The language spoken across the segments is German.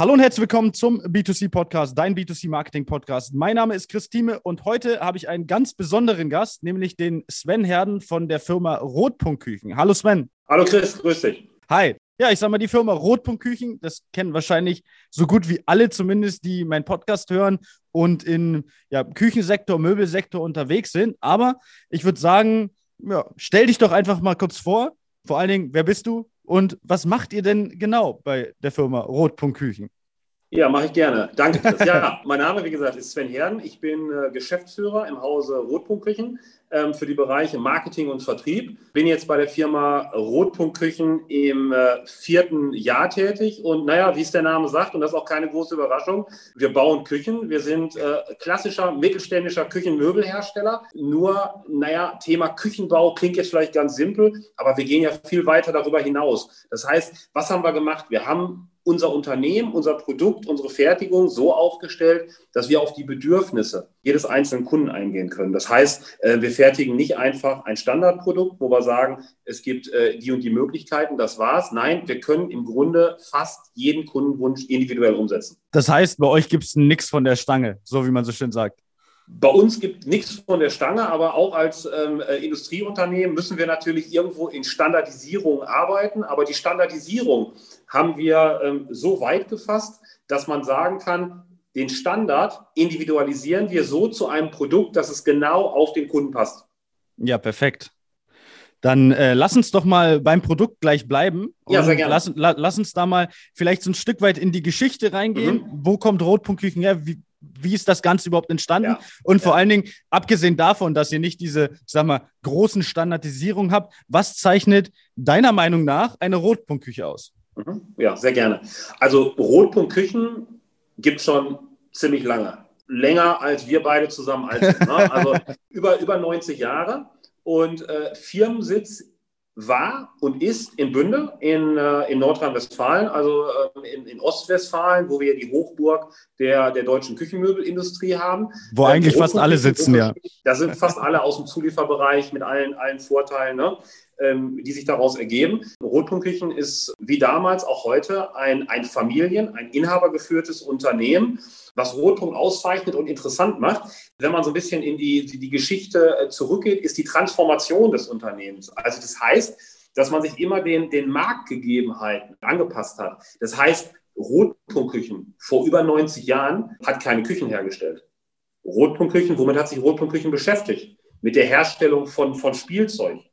Hallo und herzlich willkommen zum B2C-Podcast, dein B2C-Marketing-Podcast. Mein Name ist Christine und heute habe ich einen ganz besonderen Gast, nämlich den Sven Herden von der Firma Rotpunktküchen. Hallo Sven. Hallo Chris, grüß dich. Hi. Ja, ich sag mal, die Firma Rotpunktküchen, das kennen wahrscheinlich so gut wie alle zumindest, die meinen Podcast hören und im ja, Küchensektor, Möbelsektor unterwegs sind. Aber ich würde sagen, ja, stell dich doch einfach mal kurz vor. Vor allen Dingen, wer bist du? Und was macht ihr denn genau bei der Firma Rotpunkt Küchen? Ja, mache ich gerne. Danke, Chris. Ja, mein Name, wie gesagt, ist Sven Herden. Ich bin äh, Geschäftsführer im Hause Rotpunkt Küchen ähm, für die Bereiche Marketing und Vertrieb. Bin jetzt bei der Firma Rotpunkt Küchen im äh, vierten Jahr tätig. Und naja, wie es der Name sagt, und das ist auch keine große Überraschung, wir bauen Küchen. Wir sind äh, klassischer mittelständischer Küchenmöbelhersteller. Nur, naja, Thema Küchenbau klingt jetzt vielleicht ganz simpel, aber wir gehen ja viel weiter darüber hinaus. Das heißt, was haben wir gemacht? Wir haben unser Unternehmen, unser Produkt, unsere Fertigung so aufgestellt, dass wir auf die Bedürfnisse jedes einzelnen Kunden eingehen können. Das heißt, äh, wir fertigen nicht einfach ein Standardprodukt, wo wir sagen, es gibt äh, die und die Möglichkeiten, das war's. Nein, wir können im Grunde fast jeden Kundenwunsch individuell umsetzen. Das heißt, bei euch gibt es nichts von der Stange, so wie man so schön sagt. Bei uns gibt nichts von der Stange, aber auch als ähm, äh, Industrieunternehmen müssen wir natürlich irgendwo in Standardisierung arbeiten. Aber die Standardisierung haben wir ähm, so weit gefasst, dass man sagen kann, den Standard individualisieren wir so zu einem Produkt, dass es genau auf den Kunden passt. Ja, perfekt. Dann äh, lass uns doch mal beim Produkt gleich bleiben. Ja, sehr gerne. Lass, la, lass, uns da mal vielleicht so ein Stück weit in die Geschichte reingehen. Mhm. Wo kommt Rotpunktküchen her? Wie, wie ist das Ganze überhaupt entstanden? Ja. Und vor ja. allen Dingen, abgesehen davon, dass ihr nicht diese, sag mal, großen Standardisierung habt, was zeichnet deiner Meinung nach eine Rotpunktküche aus? Mhm. Ja, sehr gerne. Also Rotpunktküchen gibt es schon ziemlich lange. Länger als wir beide zusammen alt sind. Ne? Also über, über 90 Jahre. Und äh, Firmensitz war und ist in Bünde in, äh, in Nordrhein-Westfalen, also äh, in, in, Ostwestfalen, wo wir die Hochburg der, der deutschen Küchenmöbelindustrie haben. Wo äh, eigentlich fast alle sitzen, ja. Da sind fast alle aus dem Zulieferbereich mit allen, allen Vorteilen. Ne? Ähm, die sich daraus ergeben. Rotpunktküchen ist wie damals auch heute ein, ein Familien-, ein inhabergeführtes Unternehmen, was Rotpunkt auszeichnet und interessant macht. Wenn man so ein bisschen in die, die, die Geschichte äh, zurückgeht, ist die Transformation des Unternehmens. Also das heißt, dass man sich immer den, den Marktgegebenheiten angepasst hat. Das heißt, Rotpunktküchen vor über 90 Jahren hat keine Küchen hergestellt. Rotpunktküchen, womit hat sich Rotpunktküchen beschäftigt? Mit der Herstellung von, von Spielzeug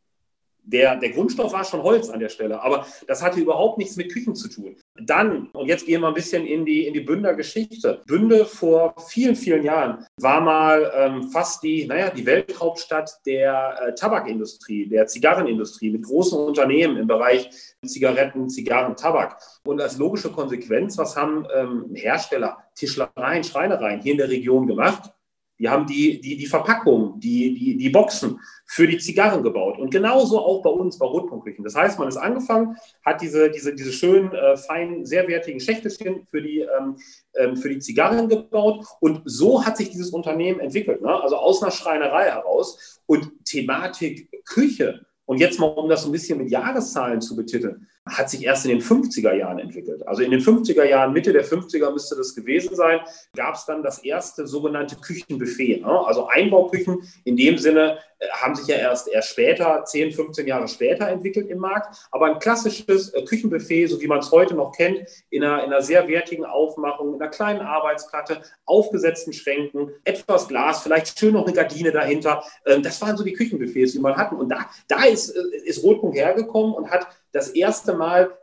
der, der Grundstoff war schon Holz an der Stelle, aber das hatte überhaupt nichts mit Küchen zu tun. Dann, und jetzt gehen wir ein bisschen in die, in die Bünder Geschichte. Bünde vor vielen, vielen Jahren war mal ähm, fast die, naja, die Welthauptstadt der äh, Tabakindustrie, der Zigarrenindustrie mit großen Unternehmen im Bereich Zigaretten, Zigarren, Tabak. Und als logische Konsequenz, was haben ähm, Hersteller, Tischlereien, Schreinereien hier in der Region gemacht? Die haben die, die, die Verpackung, die, die, die Boxen für die Zigarren gebaut. Und genauso auch bei uns, bei Rotpunktküchen. Das heißt, man ist angefangen, hat diese, diese, diese schönen, äh, feinen, sehr wertigen Schächtelchen für die, ähm, ähm, für die Zigarren gebaut. Und so hat sich dieses Unternehmen entwickelt. Ne? Also aus einer Schreinerei heraus. Und Thematik Küche. Und jetzt mal, um das ein bisschen mit Jahreszahlen zu betiteln hat sich erst in den 50er Jahren entwickelt. Also in den 50er Jahren, Mitte der 50er müsste das gewesen sein, gab es dann das erste sogenannte Küchenbuffet. Ne? Also Einbauküchen in dem Sinne äh, haben sich ja erst, erst später, 10, 15 Jahre später entwickelt im Markt. Aber ein klassisches äh, Küchenbuffet, so wie man es heute noch kennt, in einer, in einer sehr wertigen Aufmachung, in einer kleinen Arbeitsplatte, aufgesetzten Schränken, etwas Glas, vielleicht schön noch eine Gardine dahinter. Ähm, das waren so die Küchenbuffets, die man hatten. Und da, da ist, äh, ist Rotpunkt hergekommen und hat das erste Mal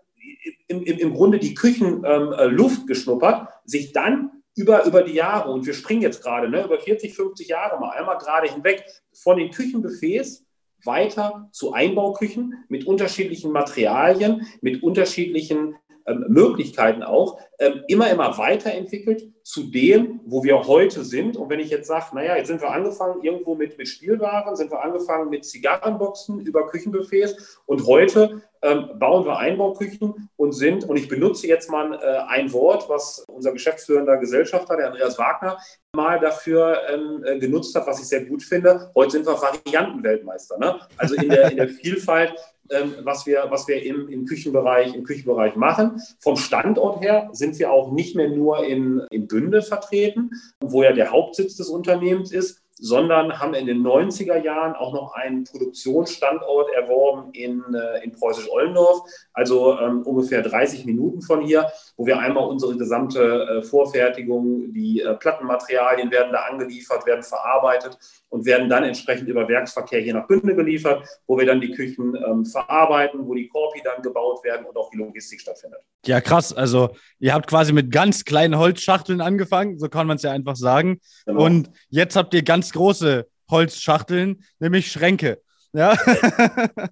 im, im, im Grunde die Küchenluft ähm, geschnuppert, sich dann über, über die Jahre, und wir springen jetzt gerade, ne, über 40, 50 Jahre mal einmal gerade hinweg, von den Küchenbuffets weiter zu Einbauküchen mit unterschiedlichen Materialien, mit unterschiedlichen ähm, Möglichkeiten auch, ähm, immer, immer weiterentwickelt zu dem, wo wir heute sind. Und wenn ich jetzt sage, naja, jetzt sind wir angefangen irgendwo mit, mit Spielwaren, sind wir angefangen mit Zigarrenboxen über Küchenbuffets und heute ähm, bauen wir Einbauküchen und sind, und ich benutze jetzt mal äh, ein Wort, was unser geschäftsführender Gesellschafter, der Andreas Wagner, mal dafür ähm, äh, genutzt hat, was ich sehr gut finde. Heute sind wir Variantenweltmeister. Ne? Also in der, in der Vielfalt ähm, was wir, was wir im, im, Küchenbereich, im Küchenbereich machen. Vom Standort her sind wir auch nicht mehr nur in, in Bünde vertreten, wo ja der Hauptsitz des Unternehmens ist, sondern haben in den 90er Jahren auch noch einen Produktionsstandort erworben in, äh, in Preußisch-Ollendorf, also ähm, ungefähr 30 Minuten von hier, wo wir einmal unsere gesamte äh, Vorfertigung, die äh, Plattenmaterialien werden da angeliefert, werden verarbeitet und werden dann entsprechend über Werksverkehr hier nach Bünde geliefert, wo wir dann die Küchen ähm, verarbeiten, wo die Korpi dann gebaut werden und auch die Logistik stattfindet. Ja, krass. Also ihr habt quasi mit ganz kleinen Holzschachteln angefangen, so kann man es ja einfach sagen. Genau. Und jetzt habt ihr ganz große Holzschachteln, nämlich Schränke. Ja?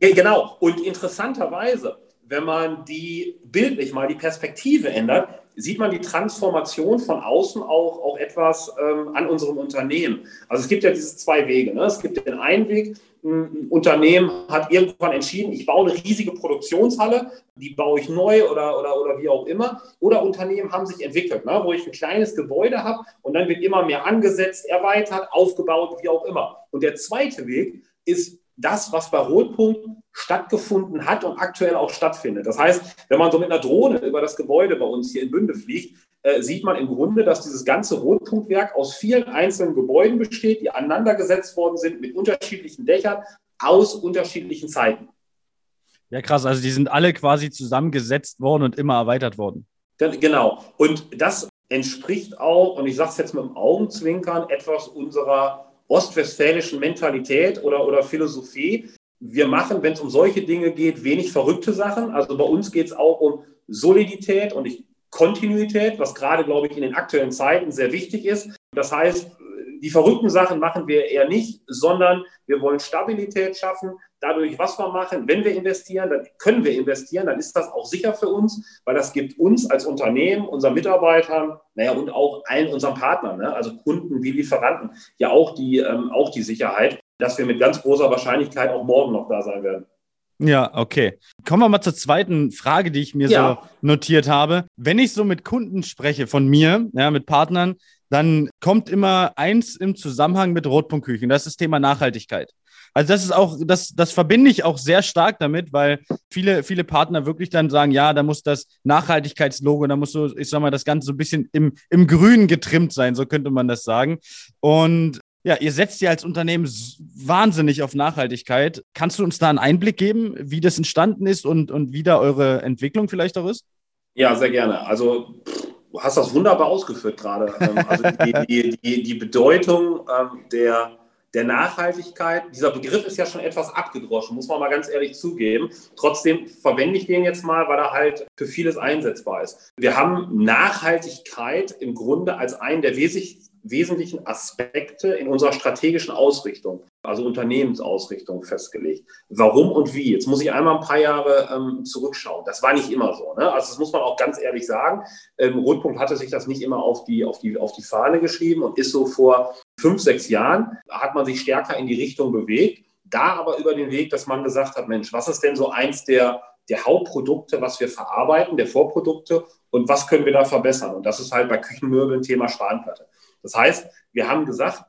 genau. Und interessanterweise, wenn man die bildlich mal die Perspektive ändert, sieht man die Transformation von außen auch, auch etwas ähm, an unserem Unternehmen. Also es gibt ja diese zwei Wege. Ne? Es gibt den einen Weg, ein Unternehmen hat irgendwann entschieden, ich baue eine riesige Produktionshalle, die baue ich neu oder, oder, oder wie auch immer. Oder Unternehmen haben sich entwickelt, ne? wo ich ein kleines Gebäude habe und dann wird immer mehr angesetzt, erweitert, aufgebaut, wie auch immer. Und der zweite Weg ist das, was bei Rotpunkt stattgefunden hat und aktuell auch stattfindet. Das heißt, wenn man so mit einer Drohne über das Gebäude bei uns hier in Bünde fliegt, äh, sieht man im Grunde, dass dieses ganze Rotpunktwerk aus vielen einzelnen Gebäuden besteht, die aneinandergesetzt worden sind mit unterschiedlichen Dächern aus unterschiedlichen Zeiten. Ja, krass. Also die sind alle quasi zusammengesetzt worden und immer erweitert worden. Genau. Und das entspricht auch, und ich sage es jetzt mit dem Augenzwinkern, etwas unserer ostwestfälischen Mentalität oder, oder Philosophie. Wir machen, wenn es um solche Dinge geht, wenig verrückte Sachen. Also bei uns geht es auch um Solidität und ich, Kontinuität, was gerade, glaube ich, in den aktuellen Zeiten sehr wichtig ist. Das heißt, die verrückten Sachen machen wir eher nicht, sondern wir wollen Stabilität schaffen. Dadurch, was wir machen, wenn wir investieren, dann können wir investieren, dann ist das auch sicher für uns, weil das gibt uns als Unternehmen, unseren Mitarbeitern, naja, und auch allen unseren Partnern, ne, also Kunden wie Lieferanten, ja auch die, ähm, auch die Sicherheit, dass wir mit ganz großer Wahrscheinlichkeit auch morgen noch da sein werden. Ja, okay. Kommen wir mal zur zweiten Frage, die ich mir ja. so notiert habe. Wenn ich so mit Kunden spreche von mir, ja, mit Partnern, dann kommt immer eins im Zusammenhang mit Rotpunktküchen. Das ist das Thema Nachhaltigkeit. Also das ist auch, das, das verbinde ich auch sehr stark damit, weil viele, viele Partner wirklich dann sagen, ja, da muss das Nachhaltigkeitslogo, da muss so, ich sag mal, das Ganze so ein bisschen im, im Grün getrimmt sein, so könnte man das sagen. Und ja, ihr setzt ja als Unternehmen wahnsinnig auf Nachhaltigkeit. Kannst du uns da einen Einblick geben, wie das entstanden ist und, und wie da eure Entwicklung vielleicht auch ist? Ja, sehr gerne. Also du hast das wunderbar ausgeführt gerade. Ähm, also die, die, die, Bedeutung ähm, der, der Nachhaltigkeit, dieser Begriff ist ja schon etwas abgedroschen, muss man mal ganz ehrlich zugeben. Trotzdem verwende ich den jetzt mal, weil er halt für vieles einsetzbar ist. Wir haben Nachhaltigkeit im Grunde als einen der wesentlichen wesentlichen Aspekte in unserer strategischen Ausrichtung, also Unternehmensausrichtung festgelegt. Warum und wie? Jetzt muss ich einmal ein paar Jahre ähm, zurückschauen. Das war nicht immer so. Ne? Also das muss man auch ganz ehrlich sagen. Ähm, Rotpunkt hatte sich das nicht immer auf die, auf, die, auf die Fahne geschrieben und ist so vor fünf, sechs Jahren, hat man sich stärker in die Richtung bewegt. Da aber über den Weg, dass man gesagt hat, Mensch, was ist denn so eins der, der Hauptprodukte, was wir verarbeiten, der Vorprodukte und was können wir da verbessern? Und das ist halt bei Küchenmöbeln Thema Spanplatte. Das heißt, wir haben gesagt,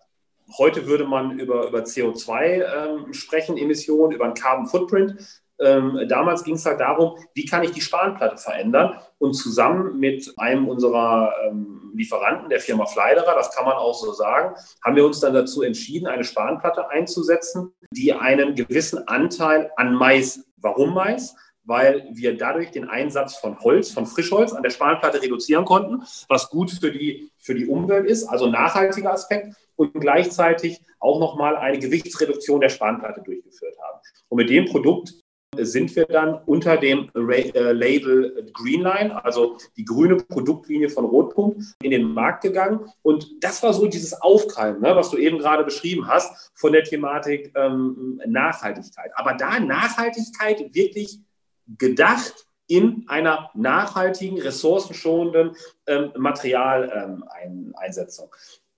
heute würde man über, über CO2 ähm, sprechen, Emissionen, über einen Carbon Footprint. Ähm, damals ging es halt darum, wie kann ich die Spanplatte verändern? Und zusammen mit einem unserer ähm, Lieferanten, der Firma Fleiderer, das kann man auch so sagen, haben wir uns dann dazu entschieden, eine Spanplatte einzusetzen, die einen gewissen Anteil an Mais, warum Mais? Weil wir dadurch den Einsatz von Holz, von Frischholz an der Spanplatte reduzieren konnten, was gut für die, für die Umwelt ist, also nachhaltiger Aspekt und gleichzeitig auch nochmal eine Gewichtsreduktion der Spanplatte durchgeführt haben. Und mit dem Produkt sind wir dann unter dem äh, Label Greenline, also die grüne Produktlinie von Rotpunkt, in den Markt gegangen. Und das war so dieses Aufkeimen, ne, was du eben gerade beschrieben hast, von der Thematik ähm, Nachhaltigkeit. Aber da Nachhaltigkeit wirklich gedacht in einer nachhaltigen, ressourcenschonenden ähm, Materialeinsetzung. Ähm,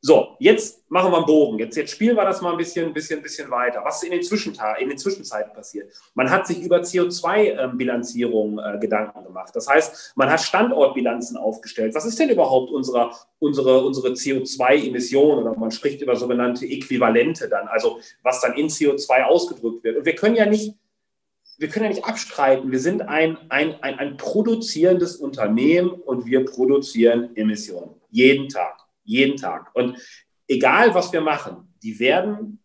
so, jetzt machen wir einen Bogen. Jetzt, jetzt spielen wir das mal ein bisschen, bisschen, bisschen weiter. Was ist in den, in den Zwischenzeiten passiert? Man hat sich über CO2-Bilanzierung äh, Gedanken gemacht. Das heißt, man hat Standortbilanzen aufgestellt. Was ist denn überhaupt unsere, unsere, unsere CO2-Emission? Oder man spricht über sogenannte Äquivalente dann, also was dann in CO2 ausgedrückt wird. Und wir können ja nicht wir können ja nicht abstreiten, wir sind ein, ein, ein, ein produzierendes Unternehmen und wir produzieren Emissionen. Jeden Tag. Jeden Tag. Und egal, was wir machen, die werden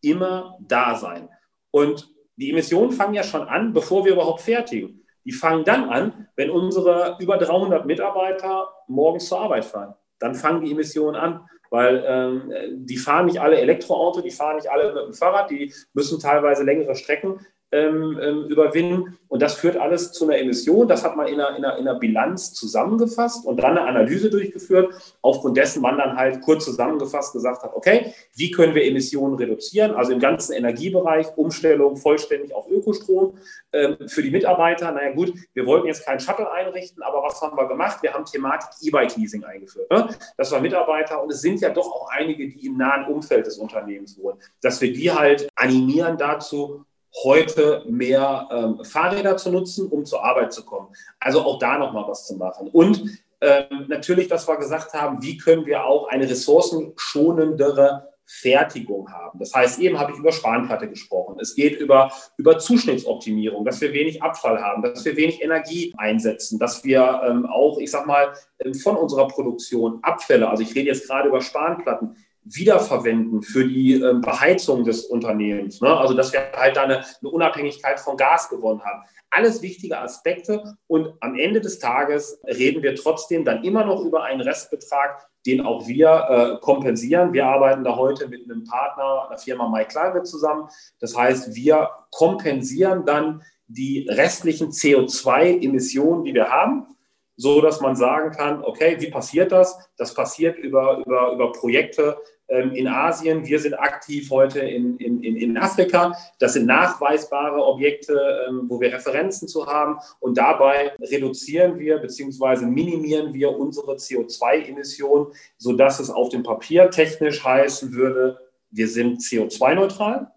immer da sein. Und die Emissionen fangen ja schon an, bevor wir überhaupt fertigen. Die fangen dann an, wenn unsere über 300 Mitarbeiter morgens zur Arbeit fahren. Dann fangen die Emissionen an, weil ähm, die fahren nicht alle Elektroauto, die fahren nicht alle mit dem Fahrrad, die müssen teilweise längere Strecken ähm, ähm, überwinden. Und das führt alles zu einer Emission. Das hat man in einer, in, einer, in einer Bilanz zusammengefasst und dann eine Analyse durchgeführt, aufgrund dessen man dann halt kurz zusammengefasst gesagt hat, okay, wie können wir Emissionen reduzieren? Also im ganzen Energiebereich, Umstellung vollständig auf Ökostrom ähm, für die Mitarbeiter. Naja gut, wir wollten jetzt keinen Shuttle einrichten, aber was haben wir gemacht? Wir haben Thematik E-Bike-Leasing eingeführt. Ne? Das war Mitarbeiter und es sind ja doch auch einige, die im nahen Umfeld des Unternehmens wohnen, dass wir die halt animieren dazu, heute mehr ähm, Fahrräder zu nutzen, um zur Arbeit zu kommen. Also auch da nochmal was zu machen. Und ähm, natürlich, dass wir gesagt haben, wie können wir auch eine ressourcenschonendere Fertigung haben. Das heißt, eben habe ich über Spanplatte gesprochen. Es geht über, über Zuschnittsoptimierung, dass wir wenig Abfall haben, dass wir wenig Energie einsetzen, dass wir ähm, auch, ich sage mal, ähm, von unserer Produktion Abfälle, also ich rede jetzt gerade über Spanplatten, wiederverwenden für die ähm, Beheizung des Unternehmens. Ne? Also dass wir halt da eine, eine, Unabhängigkeit von Gas gewonnen haben. Alles wichtige Aspekte und am Ende des Tages reden wir trotzdem dann immer noch über einen Restbetrag, den auch wir äh, kompensieren. Wir arbeiten da heute mit einem Partner, einer Firma MyClimate zusammen. Das heißt, wir kompensieren dann die restlichen CO2-Emissionen, die wir haben so dass man sagen kann, okay, wie passiert das? Das passiert über, über, über Projekte, ähm, in Asien. Wir sind aktiv heute in, in, in Afrika. Das sind nachweisbare Objekte, ähm, wo wir Referenzen zu haben. Und dabei reduzieren wir bzw. minimieren wir unsere CO2-Emissionen, sodass es auf dem Papier technisch heißen würde, wir sind CO2-neutral.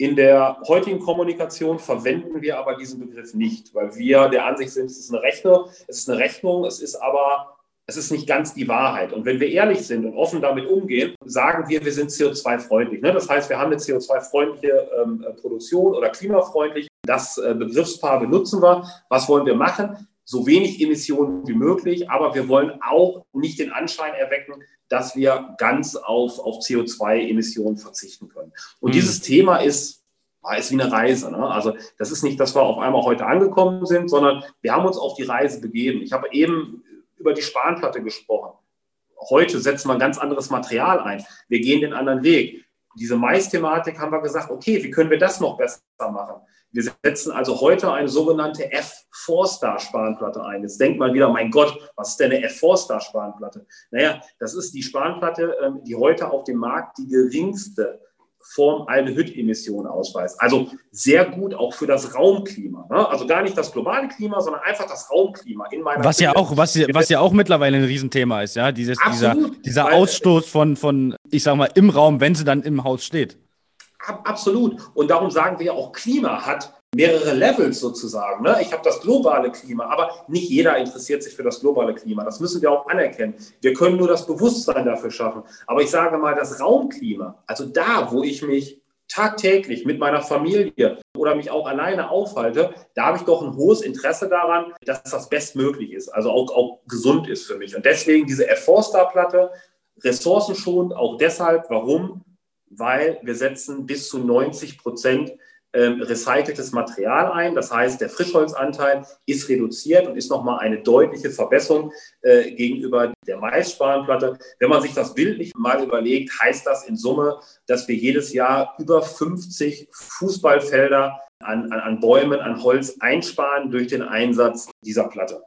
In der heutigen Kommunikation verwenden wir aber diesen Begriff nicht, weil wir der Ansicht sind, es ist eine Rechnung, es ist eine Rechnung, es ist aber es ist nicht ganz die Wahrheit. Und wenn wir ehrlich sind und offen damit umgehen, sagen wir, wir sind CO2-freundlich. Ne? Das heißt, wir haben eine CO2-freundliche ähm, Produktion oder klimafreundlich. Das äh, Begriffspaar benutzen wir. Was wollen wir machen? So wenig Emissionen wie möglich, aber wir wollen auch nicht den Anschein erwecken, dass wir ganz auf, auf CO2-Emissionen verzichten können. Und mhm. dieses Thema ist ist wie eine Reise. Ne? Also das ist nicht, dass wir auf einmal heute angekommen sind, sondern wir haben uns auf die Reise begeben. Ich habe eben über die Spanplatte gesprochen. Heute setzen wir ein ganz anderes Material ein. Wir gehen den anderen Weg. Diese Mais-Thematik haben wir gesagt, okay, wie können wir das noch besser machen? Wir setzen also heute eine sogenannte F4-Star-Spanplatte ein. Jetzt denkt man wieder, mein Gott, was ist denn eine F4-Star-Spanplatte? Naja, das ist die Spanplatte, ähm, die heute auf dem Markt die geringste Formaldehyd-Emissionen ausweist. Also sehr gut auch für das Raumklima. Ne? Also gar nicht das globale Klima, sondern einfach das Raumklima in meiner Was ja auch, was, was ja auch mittlerweile ein Riesenthema ist, ja, Dieses, dieser, dieser Ausstoß von, von, ich sag mal, im Raum, wenn sie dann im Haus steht. Absolut. Und darum sagen wir auch, Klima hat mehrere Levels sozusagen. Ne? Ich habe das globale Klima, aber nicht jeder interessiert sich für das globale Klima. Das müssen wir auch anerkennen. Wir können nur das Bewusstsein dafür schaffen. Aber ich sage mal, das Raumklima, also da, wo ich mich tagtäglich mit meiner Familie oder mich auch alleine aufhalte, da habe ich doch ein hohes Interesse daran, dass das bestmöglich ist, also auch, auch gesund ist für mich. Und deswegen diese F4-Star-Platte, ressourcenschonend, auch deshalb, warum? Weil wir setzen bis zu 90 Prozent ähm, recyceltes Material ein. Das heißt, der Frischholzanteil ist reduziert und ist nochmal eine deutliche Verbesserung äh, gegenüber der Maisspanplatte. Wenn man sich das bildlich mal überlegt, heißt das in Summe, dass wir jedes Jahr über 50 Fußballfelder an, an, an Bäumen, an Holz einsparen durch den Einsatz dieser Platte.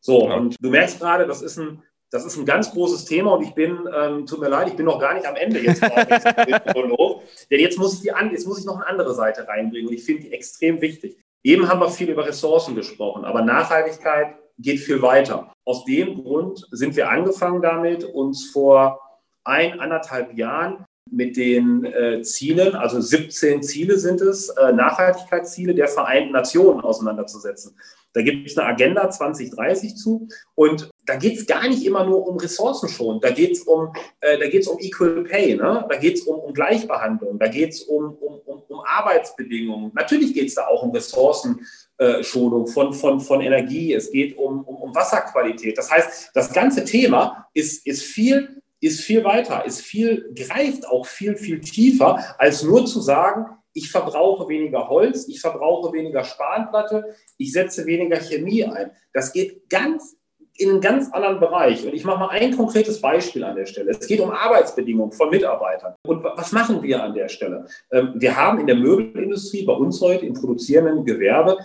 So, ja. und du merkst gerade, das ist ein das ist ein ganz großes Thema und ich bin, ähm, tut mir leid, ich bin noch gar nicht am Ende jetzt. Denn jetzt muss, ich die, jetzt muss ich noch eine andere Seite reinbringen und ich finde die extrem wichtig. Eben haben wir viel über Ressourcen gesprochen, aber Nachhaltigkeit geht viel weiter. Aus dem Grund sind wir angefangen damit, uns vor ein, anderthalb Jahren mit den äh, Zielen, also 17 Ziele sind es, äh, Nachhaltigkeitsziele der Vereinten Nationen auseinanderzusetzen. Da gibt es eine Agenda 2030 zu und da geht es gar nicht immer nur um Ressourcen schon. Da geht es um, äh, um Equal Pay, ne? da geht es um, um Gleichbehandlung, da geht es um, um, um, um Arbeitsbedingungen. Natürlich geht es da auch um Ressourcenschonung von, von, von Energie, es geht um, um, um Wasserqualität. Das heißt, das ganze Thema ist, ist viel ist viel weiter, ist viel, greift auch viel, viel tiefer, als nur zu sagen, ich verbrauche weniger Holz, ich verbrauche weniger Spanplatte, ich setze weniger Chemie ein. Das geht ganz in einen ganz anderen Bereich. Und ich mache mal ein konkretes Beispiel an der Stelle. Es geht um Arbeitsbedingungen von Mitarbeitern. Und was machen wir an der Stelle? Ähm, wir haben in der Möbelindustrie bei uns heute im produzierenden Gewerbe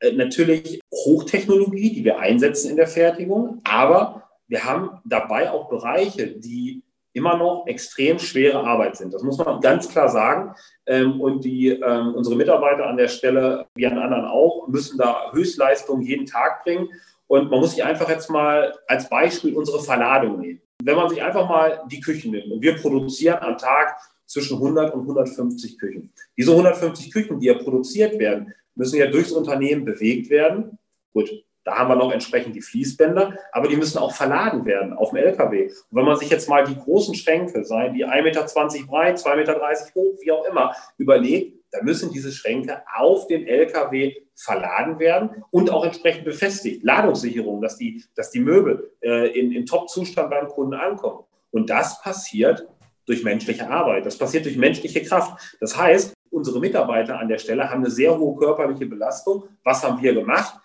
äh, natürlich Hochtechnologie, die wir einsetzen in der Fertigung, aber wir haben dabei auch Bereiche, die immer noch extrem schwere Arbeit sind. Das muss man ganz klar sagen. Ähm, und die, ähm, unsere Mitarbeiter an der Stelle, wie an anderen auch, müssen da Höchstleistungen jeden Tag bringen. Und man muss sich einfach jetzt mal als Beispiel unsere Verladung nehmen. Wenn man sich einfach mal die Küchen nimmt und wir produzieren am Tag zwischen 100 und 150 Küchen. Diese 150 Küchen, die ja produziert werden, müssen ja durchs Unternehmen bewegt werden. Gut, da haben wir noch entsprechend die Fließbänder, aber die müssen auch verladen werden auf dem LKW. Und wenn man sich jetzt mal die großen Schränke, seien die 1,20 Meter breit, 2,30 Meter hoch, wie auch immer, überlegt, da müssen diese Schränke auf den LKW verladen werden und auch entsprechend befestigt. Ladungssicherung, dass die, dass die Möbel äh, in, in Top-Zustand beim Kunden ankommen. Und das passiert durch menschliche Arbeit. Das passiert durch menschliche Kraft. Das heißt, unsere Mitarbeiter an der Stelle haben eine sehr hohe körperliche Belastung. Was haben wir gemacht?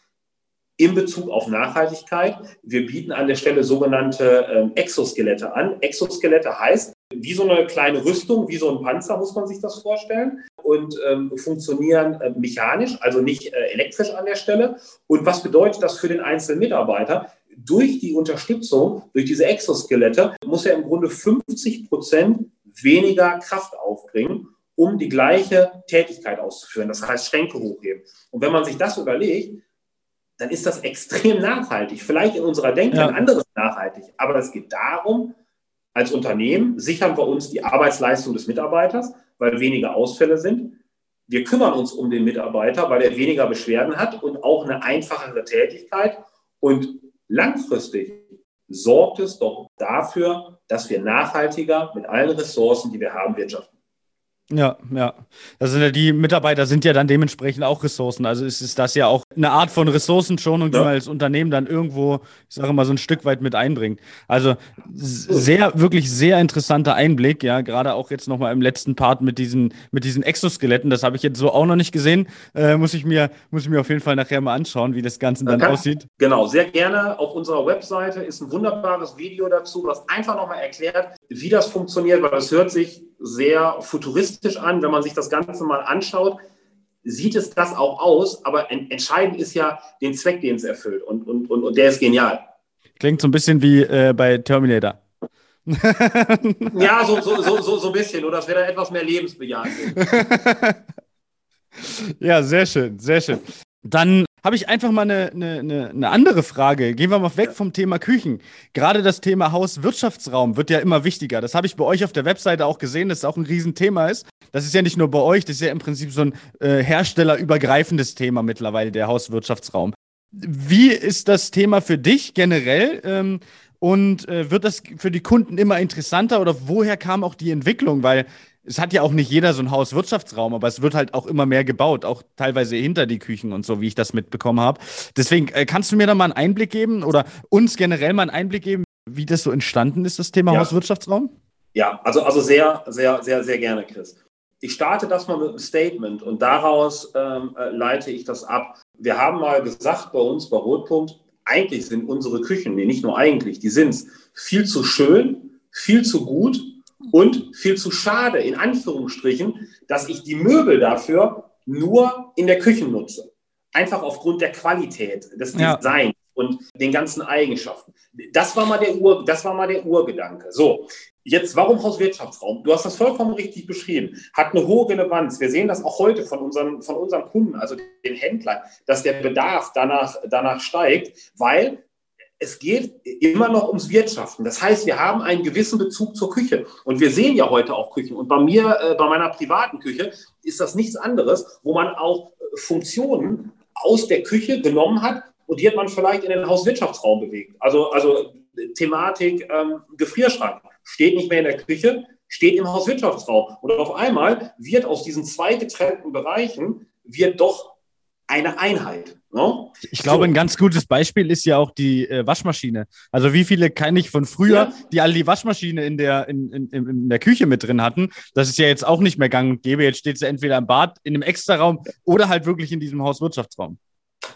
in Bezug auf Nachhaltigkeit. Wir bieten an der Stelle sogenannte ähm, Exoskelette an. Exoskelette heißt, wie so eine kleine Rüstung, wie so ein Panzer muss man sich das vorstellen und ähm, funktionieren äh, mechanisch, also nicht äh, elektrisch an der Stelle. Und was bedeutet das für den einzelnen Mitarbeiter? Durch die Unterstützung, durch diese Exoskelette, muss er im Grunde 50 Prozent weniger Kraft aufbringen, um die gleiche Tätigkeit auszuführen. Das heißt, Schränke hochheben. Und wenn man sich das überlegt, dann ist das extrem nachhaltig. Vielleicht in unserer Denke ja. ein anderes nachhaltig, aber es geht darum, als Unternehmen sichern wir uns die Arbeitsleistung des Mitarbeiters, weil weniger Ausfälle sind. Wir kümmern uns um den Mitarbeiter, weil er weniger Beschwerden hat und auch eine einfachere Tätigkeit. Und langfristig sorgt es doch dafür, dass wir nachhaltiger mit allen Ressourcen, die wir haben, wirtschaften. Ja, ja. Das sind ja die Mitarbeiter sind ja dann dementsprechend auch Ressourcen. Also ist, ist das ja auch eine Art von Ressourcenschonung, die ja. man als Unternehmen dann irgendwo, ich sage mal, so ein Stück weit mit einbringt. Also sehr, wirklich sehr interessanter Einblick, ja, gerade auch jetzt nochmal im letzten Part mit diesen, mit diesen Exoskeletten. Das habe ich jetzt so auch noch nicht gesehen. Äh, muss ich mir, muss ich mir auf jeden Fall nachher mal anschauen, wie das Ganze dann, dann aussieht. Genau, sehr gerne. Auf unserer Webseite ist ein wunderbares Video dazu, was einfach nochmal erklärt, wie das funktioniert, weil das hört sich sehr futuristisch an. Wenn man sich das Ganze mal anschaut, sieht es das auch aus, aber entscheidend ist ja den Zweck, den es erfüllt. Und, und, und, und der ist genial. Klingt so ein bisschen wie äh, bei Terminator. ja, so, so, so, so, so ein bisschen, nur dass wir da etwas mehr lebensbejahend sind. ja, sehr schön, sehr schön. Dann habe ich einfach mal eine, eine, eine, andere Frage. Gehen wir mal weg vom Thema Küchen. Gerade das Thema Hauswirtschaftsraum wird ja immer wichtiger. Das habe ich bei euch auf der Webseite auch gesehen, dass es auch ein Riesenthema ist. Das ist ja nicht nur bei euch, das ist ja im Prinzip so ein äh, herstellerübergreifendes Thema mittlerweile, der Hauswirtschaftsraum. Wie ist das Thema für dich generell? Ähm, und äh, wird das für die Kunden immer interessanter oder woher kam auch die Entwicklung? Weil es hat ja auch nicht jeder so ein Hauswirtschaftsraum, aber es wird halt auch immer mehr gebaut, auch teilweise hinter die Küchen und so, wie ich das mitbekommen habe. Deswegen äh, kannst du mir da mal einen Einblick geben oder uns generell mal einen Einblick geben, wie das so entstanden ist, das Thema ja. Hauswirtschaftsraum? Ja, also, also sehr, sehr, sehr, sehr gerne, Chris. Ich starte das mal mit einem Statement und daraus ähm, äh, leite ich das ab. Wir haben mal gesagt bei uns bei Rotpunkt, eigentlich sind unsere Küchen, nee, nicht nur eigentlich, die sind viel zu schön, viel zu gut und viel zu schade, in Anführungsstrichen, dass ich die Möbel dafür nur in der Küche nutze. Einfach aufgrund der Qualität des Designs ja. und den ganzen Eigenschaften. Das war mal der Ur, das war mal der Urgedanke. So. Jetzt, warum Hauswirtschaftsraum? Du hast das vollkommen richtig beschrieben. Hat eine hohe Relevanz. Wir sehen das auch heute von unseren, von unseren Kunden, also den Händlern, dass der Bedarf danach, danach steigt, weil es geht immer noch ums Wirtschaften. Das heißt, wir haben einen gewissen Bezug zur Küche. Und wir sehen ja heute auch Küchen. Und bei mir, äh, bei meiner privaten Küche, ist das nichts anderes, wo man auch äh, Funktionen aus der Küche genommen hat und die hat man vielleicht in den Hauswirtschaftsraum bewegt. Also, also Thematik ähm, Gefrierschrank steht nicht mehr in der Küche, steht im Hauswirtschaftsraum. Und auf einmal wird aus diesen zwei getrennten Bereichen wird doch eine Einheit. No? Ne? Ich glaube, so. ein ganz gutes Beispiel ist ja auch die äh, Waschmaschine. Also wie viele kenne ich von früher, ja. die alle die Waschmaschine in der, in, in, in der Küche mit drin hatten. Das ist ja jetzt auch nicht mehr gang und gäbe. Jetzt steht sie entweder im Bad, in einem Extraraum oder halt wirklich in diesem Hauswirtschaftsraum.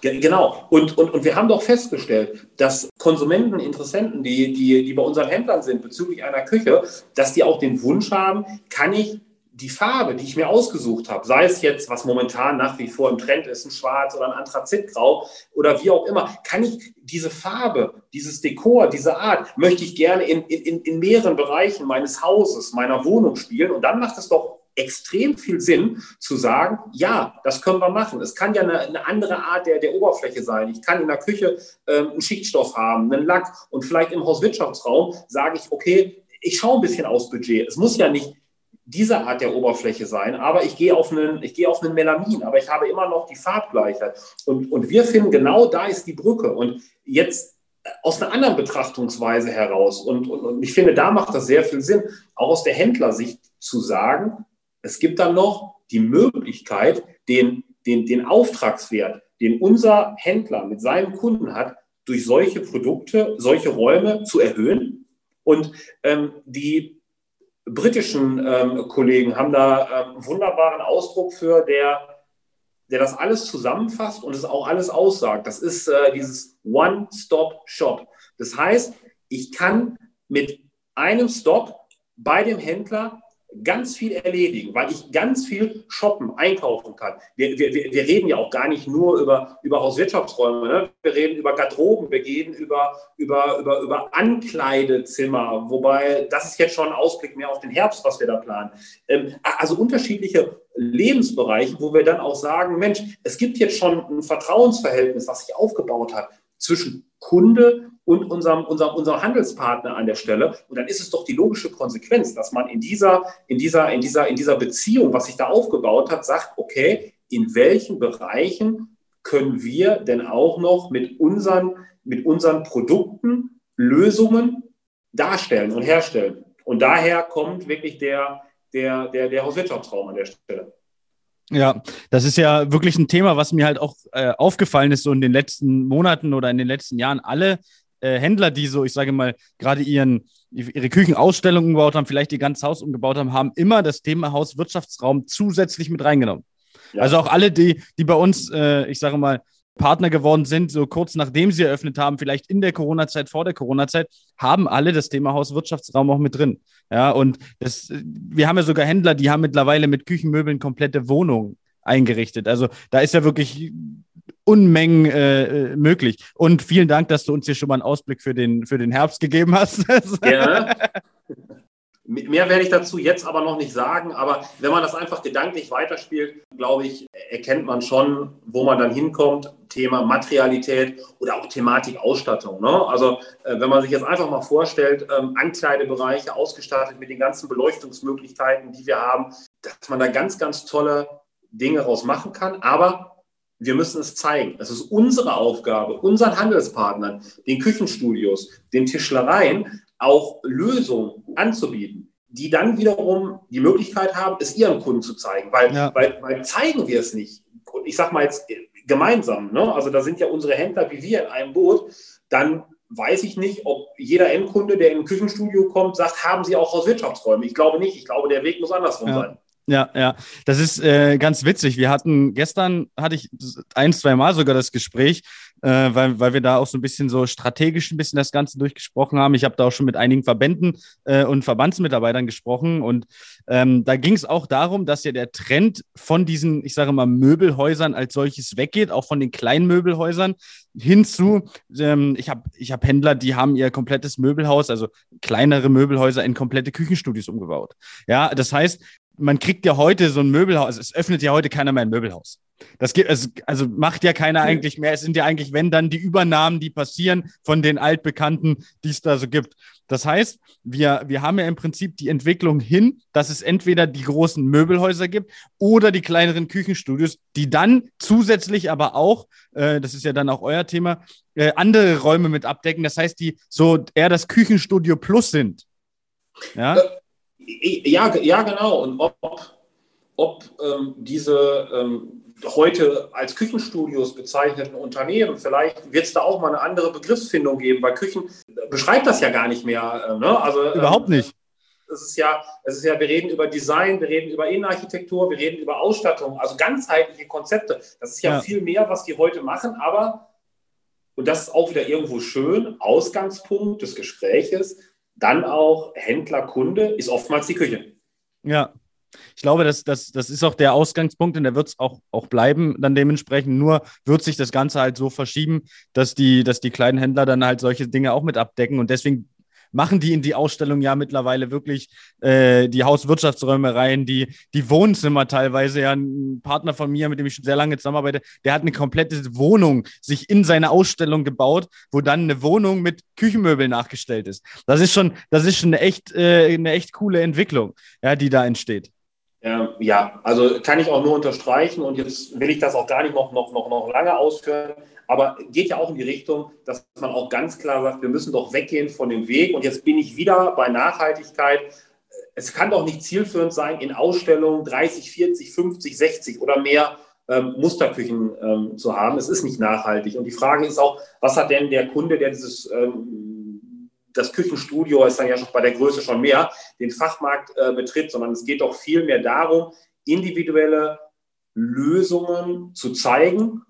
Genau. Und, und, und wir haben doch festgestellt, dass Konsumenten, Interessenten, die, die, die bei unseren Händlern sind bezüglich einer Küche, dass die auch den Wunsch haben, kann ich die Farbe, die ich mir ausgesucht habe, sei es jetzt, was momentan nach wie vor im Trend ist, ein Schwarz oder ein Anthrazitgrau oder wie auch immer, kann ich diese Farbe, dieses Dekor, diese Art, möchte ich gerne in, in, in mehreren Bereichen meines Hauses, meiner Wohnung spielen. Und dann macht es doch extrem viel Sinn zu sagen, ja, das können wir machen. Es kann ja eine, eine andere Art der, der Oberfläche sein. Ich kann in der Küche ähm, einen Schichtstoff haben, einen Lack und vielleicht im Hauswirtschaftsraum sage ich, okay, ich schaue ein bisschen aufs Budget. Es muss ja nicht diese Art der Oberfläche sein, aber ich gehe auf einen, ich gehe auf einen Melamin, aber ich habe immer noch die Farbgleichheit. Und, und wir finden, genau da ist die Brücke. Und jetzt aus einer anderen Betrachtungsweise heraus, und, und, und ich finde, da macht das sehr viel Sinn, auch aus der Händlersicht zu sagen, es gibt dann noch die Möglichkeit, den, den, den Auftragswert, den unser Händler mit seinen Kunden hat, durch solche Produkte, solche Räume zu erhöhen. Und ähm, die britischen ähm, Kollegen haben da ähm, einen wunderbaren Ausdruck für, der, der das alles zusammenfasst und es auch alles aussagt. Das ist äh, dieses One-Stop-Shop. Das heißt, ich kann mit einem Stop bei dem Händler ganz viel erledigen, weil ich ganz viel shoppen, einkaufen kann. Wir, wir, wir reden ja auch gar nicht nur über, über Hauswirtschaftsräume, ne? wir reden über Garderoben, wir reden über, über, über, über Ankleidezimmer, wobei das ist jetzt schon ein Ausblick mehr auf den Herbst, was wir da planen. Ähm, also unterschiedliche Lebensbereiche, wo wir dann auch sagen, Mensch, es gibt jetzt schon ein Vertrauensverhältnis, was sich aufgebaut hat zwischen Kunde und unserem, unserem, unserem Handelspartner an der Stelle. Und dann ist es doch die logische Konsequenz, dass man in dieser, in dieser, in dieser, in dieser Beziehung, was sich da aufgebaut hat, sagt, okay, in welchen Bereichen können wir denn auch noch mit unseren, mit unseren Produkten Lösungen darstellen und herstellen? Und daher kommt wirklich der, der, der, der Hauswirtschaftsraum an der Stelle. Ja, das ist ja wirklich ein Thema, was mir halt auch äh, aufgefallen ist, so in den letzten Monaten oder in den letzten Jahren. Alle äh, Händler, die so, ich sage mal, gerade ihren, ihre Küchenausstellung umgebaut haben, vielleicht ihr ganzes Haus umgebaut haben, haben immer das Thema Hauswirtschaftsraum zusätzlich mit reingenommen. Ja. Also auch alle, die, die bei uns, äh, ich sage mal, Partner geworden sind, so kurz nachdem sie eröffnet haben, vielleicht in der Corona-Zeit, vor der Corona-Zeit, haben alle das Thema Hauswirtschaftsraum auch mit drin. Ja, und das, wir haben ja sogar Händler, die haben mittlerweile mit Küchenmöbeln komplette Wohnungen eingerichtet. Also da ist ja wirklich Unmengen äh, möglich. Und vielen Dank, dass du uns hier schon mal einen Ausblick für den, für den Herbst gegeben hast. Gerne. Mehr werde ich dazu jetzt aber noch nicht sagen, aber wenn man das einfach gedanklich weiterspielt, glaube ich, erkennt man schon, wo man dann hinkommt. Thema Materialität oder auch Thematik Ausstattung. Ne? Also äh, wenn man sich jetzt einfach mal vorstellt, ähm, Ankleidebereiche ausgestattet mit den ganzen Beleuchtungsmöglichkeiten, die wir haben, dass man da ganz, ganz tolle Dinge raus machen kann. Aber wir müssen es zeigen. Es ist unsere Aufgabe, unseren Handelspartnern, den Küchenstudios, den Tischlereien, auch Lösungen anzubieten, die dann wiederum die Möglichkeit haben, es ihren Kunden zu zeigen. Weil, ja. weil, weil zeigen wir es nicht, ich sage mal jetzt gemeinsam, ne? also da sind ja unsere Händler wie wir in einem Boot, dann weiß ich nicht, ob jeder Endkunde, der in ein Küchenstudio kommt, sagt, haben Sie auch Hauswirtschaftsräume? Ich glaube nicht. Ich glaube, der Weg muss andersrum ja. sein. Ja, ja, das ist äh, ganz witzig. Wir hatten gestern, hatte ich ein, zwei Mal sogar das Gespräch, äh, weil, weil wir da auch so ein bisschen so strategisch ein bisschen das Ganze durchgesprochen haben. Ich habe da auch schon mit einigen Verbänden äh, und Verbandsmitarbeitern gesprochen und ähm, da ging es auch darum, dass ja der Trend von diesen, ich sage mal, Möbelhäusern als solches weggeht, auch von den kleinen Möbelhäusern hinzu, ähm, ich habe ich hab Händler, die haben ihr komplettes Möbelhaus, also kleinere Möbelhäuser in komplette Küchenstudios umgebaut. Ja, das heißt, man kriegt ja heute so ein Möbelhaus, es öffnet ja heute keiner mehr ein Möbelhaus. Das gibt, also, also macht ja keiner eigentlich mehr. Es sind ja eigentlich, wenn dann die Übernahmen, die passieren von den Altbekannten, die es da so gibt. Das heißt, wir, wir haben ja im Prinzip die Entwicklung hin, dass es entweder die großen Möbelhäuser gibt oder die kleineren Küchenstudios, die dann zusätzlich aber auch, äh, das ist ja dann auch euer Thema, äh, andere Räume mit abdecken. Das heißt, die so eher das Küchenstudio Plus sind. Ja, äh, ja, ja genau. Und ob, ob ähm, diese ähm, heute als Küchenstudios bezeichneten Unternehmen, vielleicht wird es da auch mal eine andere Begriffsfindung geben, weil Küchen beschreibt das ja gar nicht mehr. Äh, ne? Also, Überhaupt ähm, nicht. Es ist, ja, es ist ja, wir reden über Design, wir reden über Innenarchitektur, wir reden über Ausstattung, also ganzheitliche Konzepte. Das ist ja, ja. viel mehr, was die heute machen, aber, und das ist auch wieder irgendwo schön, Ausgangspunkt des Gespräches, dann auch Händler, Kunde, ist oftmals die Küche. Ja, ich glaube, das, das, das ist auch der Ausgangspunkt und der wird es auch, auch bleiben dann dementsprechend. Nur wird sich das Ganze halt so verschieben, dass die, dass die kleinen Händler dann halt solche Dinge auch mit abdecken und deswegen machen die in die Ausstellung ja mittlerweile wirklich äh, die Hauswirtschaftsräume rein, die, die Wohnzimmer teilweise. Ja, ein Partner von mir, mit dem ich schon sehr lange zusammenarbeite, der hat eine komplette Wohnung sich in seine Ausstellung gebaut, wo dann eine Wohnung mit Küchenmöbeln nachgestellt ist. Das ist schon, das ist schon eine echt, äh, eine echt coole Entwicklung, ja, die da entsteht. Ähm, ja, also kann ich auch nur unterstreichen und jetzt will ich das auch gar nicht noch, noch, noch, noch lange ausführen, aber geht ja auch in die Richtung, dass man auch ganz klar sagt, wir müssen doch weggehen von dem Weg und jetzt bin ich wieder bei Nachhaltigkeit. Es kann doch nicht zielführend sein, in Ausstellungen 30, 40, 50, 60 oder mehr ähm, Musterküchen ähm, zu haben. Es ist nicht nachhaltig. Und die Frage ist auch, was hat denn der Kunde, der dieses ähm, das Küchenstudio ist dann ja schon bei der Größe schon mehr, den Fachmarkt äh, betritt, sondern es geht doch viel mehr darum, individuelle Lösungen zu zeigen,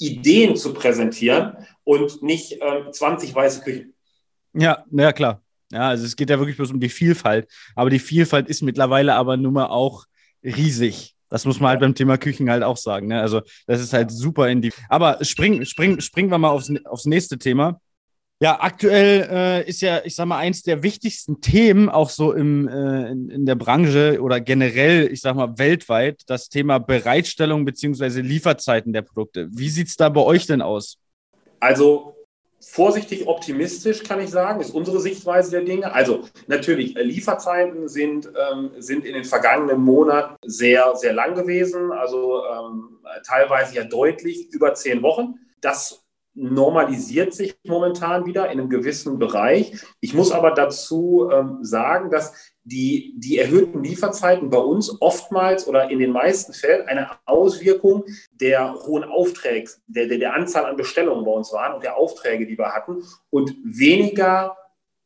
Ideen zu präsentieren und nicht äh, 20 weiße Küchen. Ja, ja klar. Ja, also es geht ja wirklich bloß um die Vielfalt. Aber die Vielfalt ist mittlerweile aber nun mal auch riesig. Das muss man halt beim Thema Küchen halt auch sagen. Ne? Also das ist halt super in die. Aber springen spring, springen wir mal aufs, aufs nächste Thema. Ja, aktuell äh, ist ja, ich sag mal, eins der wichtigsten Themen auch so im, äh, in, in, der Branche oder generell, ich sag mal, weltweit, das Thema Bereitstellung beziehungsweise Lieferzeiten der Produkte. Wie sieht's da bei euch denn aus? Also vorsichtig optimistisch kann ich sagen, ist unsere Sichtweise der Dinge. Also natürlich, äh, Lieferzeiten sind, ähm, sind in den vergangenen Monaten sehr, sehr lang gewesen, also ähm, teilweise ja deutlich über zehn Wochen. Das normalisiert sich momentan wieder in einem gewissen Bereich. Ich muss aber dazu ähm, sagen, dass die, die erhöhten Lieferzeiten bei uns oftmals oder in den meisten Fällen eine Auswirkung der hohen Aufträge, der, der, der Anzahl an Bestellungen bei uns waren und der Aufträge, die wir hatten und weniger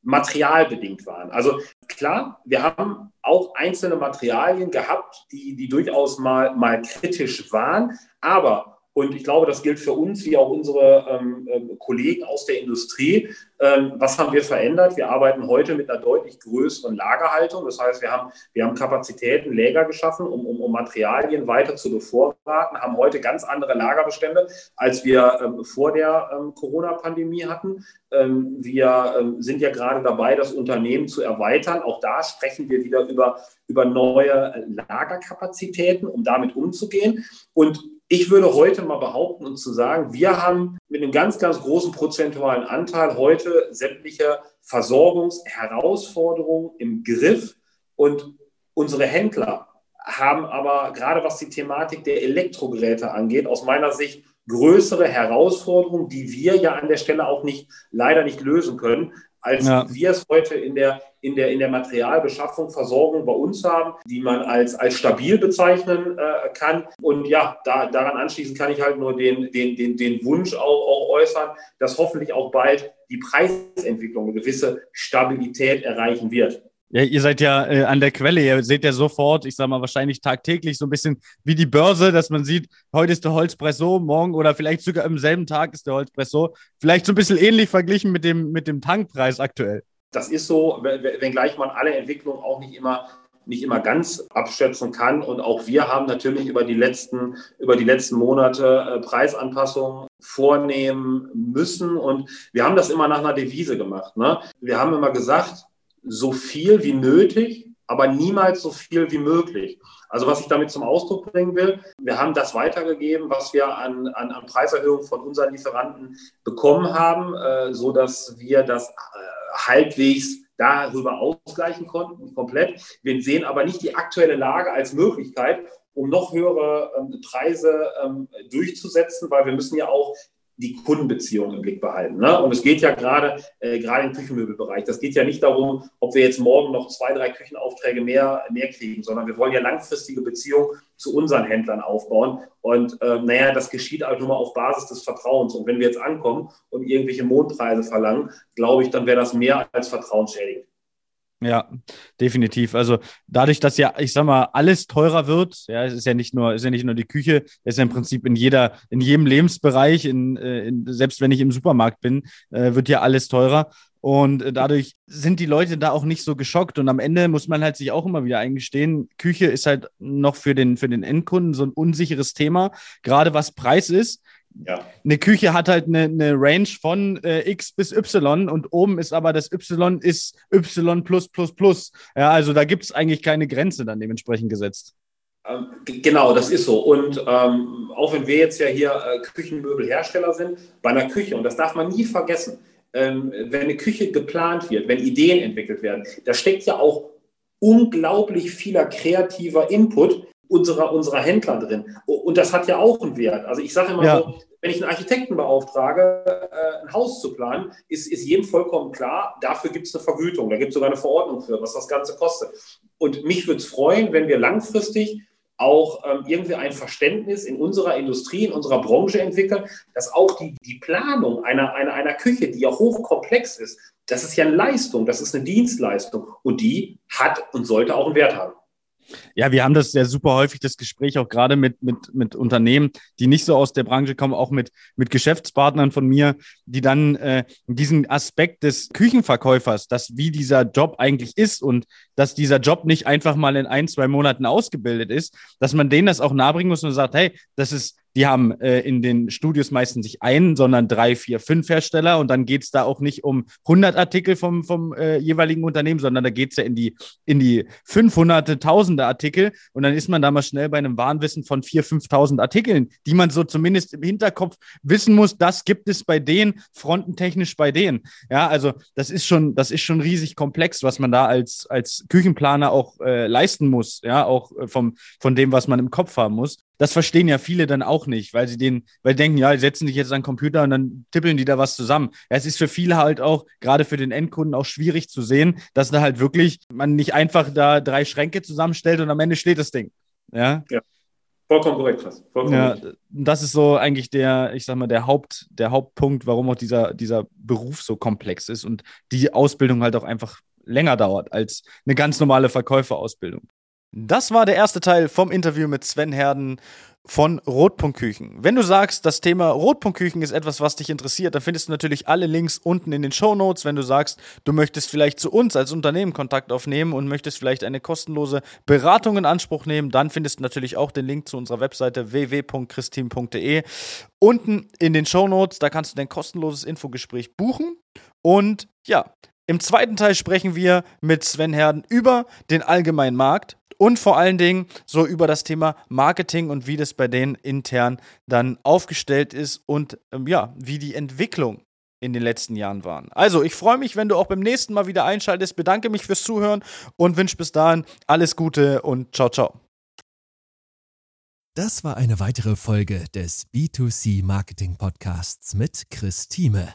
materialbedingt waren. Also klar, wir haben auch einzelne Materialien gehabt, die, die durchaus mal, mal kritisch waren, aber und ich glaube, das gilt für uns wie auch unsere ähm, ähm, Kollegen aus der Industrie. Ähm, was haben wir verändert? Wir arbeiten heute mit einer deutlich größeren Lagerhaltung. Das heißt, wir haben, wir haben Kapazitäten, Läger geschaffen, um, um, um Materialien weiter zu bevorraten, haben heute ganz andere Lagerbestände, als wir ähm, vor der ähm, Corona-Pandemie hatten. Ähm, wir sind ja gerade dabei, das Unternehmen zu erweitern. Auch da sprechen wir wieder über, über neue Lagerkapazitäten, um damit umzugehen. Und ich würde heute mal behaupten und zu sagen, wir haben mit einem ganz, ganz großen prozentualen Anteil heute sämtliche Versorgungsherausforderungen im Griff. Und unsere Händler haben aber gerade was die Thematik der Elektrogeräte angeht, aus meiner Sicht größere Herausforderungen, die wir ja an der Stelle auch nicht leider nicht lösen können als ja. wir es heute in der, in, der, in der Materialbeschaffung, Versorgung bei uns haben, die man als, als stabil bezeichnen äh, kann. Und ja, da, daran anschließend kann ich halt nur den, den, den, den Wunsch auch, auch äußern, dass hoffentlich auch bald die Preisentwicklung eine gewisse Stabilität erreichen wird. Ja, ihr seid ja äh, an der Quelle, ihr seht ja sofort, ich sag mal wahrscheinlich tagtäglich so ein bisschen wie die Börse, dass man sieht, heute ist der Holzpreis so, morgen oder vielleicht sogar am selben Tag ist der Holzpreis so. Vielleicht so ein bisschen ähnlich verglichen mit dem, mit dem Tankpreis aktuell. Das ist so, wenngleich man alle Entwicklungen auch nicht immer nicht immer ganz abschätzen kann. Und auch wir haben natürlich über die letzten, über die letzten Monate äh, Preisanpassungen vornehmen müssen. Und wir haben das immer nach einer Devise gemacht. Ne? Wir haben immer gesagt, so viel wie nötig aber niemals so viel wie möglich. Also was ich damit zum Ausdruck bringen will, wir haben das weitergegeben, was wir an, an, an Preiserhöhungen von unseren Lieferanten bekommen haben, äh, so wir das äh, halbwegs darüber ausgleichen konnten, komplett. Wir sehen aber nicht die aktuelle Lage als Möglichkeit, um noch höhere ähm, Preise ähm, durchzusetzen, weil wir müssen ja auch die Kundenbeziehung im Blick behalten. Ne? Und es geht ja gerade, äh, gerade im Küchenmöbelbereich, das geht ja nicht darum, ob wir jetzt morgen noch zwei, drei Küchenaufträge mehr, mehr kriegen, sondern wir wollen ja langfristige Beziehungen zu unseren Händlern aufbauen. Und äh, naja, das geschieht halt nur mal auf Basis des Vertrauens. Und wenn wir jetzt ankommen und irgendwelche Mondpreise verlangen, glaube ich, dann wäre das mehr als vertrauensschädigend. Ja, definitiv. Also dadurch, dass ja, ich sag mal, alles teurer wird, ja, es ist ja nicht nur, ist ja nicht nur die Küche, es ist ja im Prinzip in jeder, in jedem Lebensbereich, in, äh, in selbst wenn ich im Supermarkt bin, äh, wird ja alles teurer. Und dadurch sind die Leute da auch nicht so geschockt. Und am Ende muss man halt sich auch immer wieder eingestehen, Küche ist halt noch für den, für den Endkunden so ein unsicheres Thema, gerade was Preis ist. Ja. Eine Küche hat halt eine, eine Range von äh, X bis Y und oben ist aber das Y ist Y plus plus plus. Ja, also da gibt es eigentlich keine Grenze dann dementsprechend gesetzt. Ähm, genau, das ist so. Und ähm, auch wenn wir jetzt ja hier äh, Küchenmöbelhersteller sind, bei einer Küche, und das darf man nie vergessen, ähm, wenn eine Küche geplant wird, wenn Ideen entwickelt werden, da steckt ja auch unglaublich vieler kreativer Input, unserer, unserer Händler drin. Und das hat ja auch einen Wert. Also ich sage immer ja. so, wenn ich einen Architekten beauftrage, äh, ein Haus zu planen, ist, ist jedem vollkommen klar, dafür gibt es eine Vergütung, da gibt es sogar eine Verordnung für, was das Ganze kostet. Und mich würde es freuen, wenn wir langfristig auch ähm, irgendwie ein Verständnis in unserer Industrie, in unserer Branche entwickeln, dass auch die, die Planung einer, einer, einer Küche, die ja hochkomplex ist, das ist ja eine Leistung, das ist eine Dienstleistung und die hat und sollte auch einen Wert haben. Ja, wir haben das ja super häufig, das Gespräch auch gerade mit, mit, mit Unternehmen, die nicht so aus der Branche kommen, auch mit, mit Geschäftspartnern von mir, die dann äh, diesen Aspekt des Küchenverkäufers, dass wie dieser Job eigentlich ist und dass dieser Job nicht einfach mal in ein, zwei Monaten ausgebildet ist, dass man denen das auch nahebringen muss und sagt, hey, das ist die haben äh, in den Studios meistens nicht einen, sondern drei, vier, fünf Hersteller. Und dann geht es da auch nicht um 100 Artikel vom, vom äh, jeweiligen Unternehmen, sondern da geht es ja in die, in die 500, tausende Artikel. Und dann ist man da mal schnell bei einem Wahnwissen von 4.000, 5.000 Artikeln, die man so zumindest im Hinterkopf wissen muss, das gibt es bei denen, frontentechnisch bei denen. Ja, also das ist schon, das ist schon riesig komplex, was man da als, als Küchenplaner auch äh, leisten muss. Ja, auch äh, vom, von dem, was man im Kopf haben muss das verstehen ja viele dann auch nicht, weil sie den, weil denken, ja, die setzen sich jetzt an den Computer und dann tippeln die da was zusammen. Ja, es ist für viele halt auch, gerade für den Endkunden, auch schwierig zu sehen, dass da halt wirklich man nicht einfach da drei Schränke zusammenstellt und am Ende steht das Ding. Ja. ja. Vollkommen korrekt, Chris. Vollkommen ja, das ist so eigentlich der, ich sag mal, der Haupt, der Hauptpunkt, warum auch dieser, dieser Beruf so komplex ist und die Ausbildung halt auch einfach länger dauert als eine ganz normale Verkäuferausbildung. Das war der erste Teil vom Interview mit Sven Herden von Rotpunktküchen. Wenn du sagst, das Thema Rotpunktküchen ist etwas, was dich interessiert, dann findest du natürlich alle Links unten in den Show Notes. Wenn du sagst, du möchtest vielleicht zu uns als Unternehmen Kontakt aufnehmen und möchtest vielleicht eine kostenlose Beratung in Anspruch nehmen, dann findest du natürlich auch den Link zu unserer Webseite www.christin.de. Unten in den Show Notes, da kannst du dein kostenloses Infogespräch buchen. Und ja, im zweiten Teil sprechen wir mit Sven Herden über den allgemeinen Markt, und vor allen Dingen so über das Thema Marketing und wie das bei denen intern dann aufgestellt ist und ähm, ja, wie die Entwicklung in den letzten Jahren waren. Also, ich freue mich, wenn du auch beim nächsten Mal wieder einschaltest. Bedanke mich fürs Zuhören und wünsche bis dahin alles Gute und ciao, ciao. Das war eine weitere Folge des B2C Marketing Podcasts mit Chris Thieme.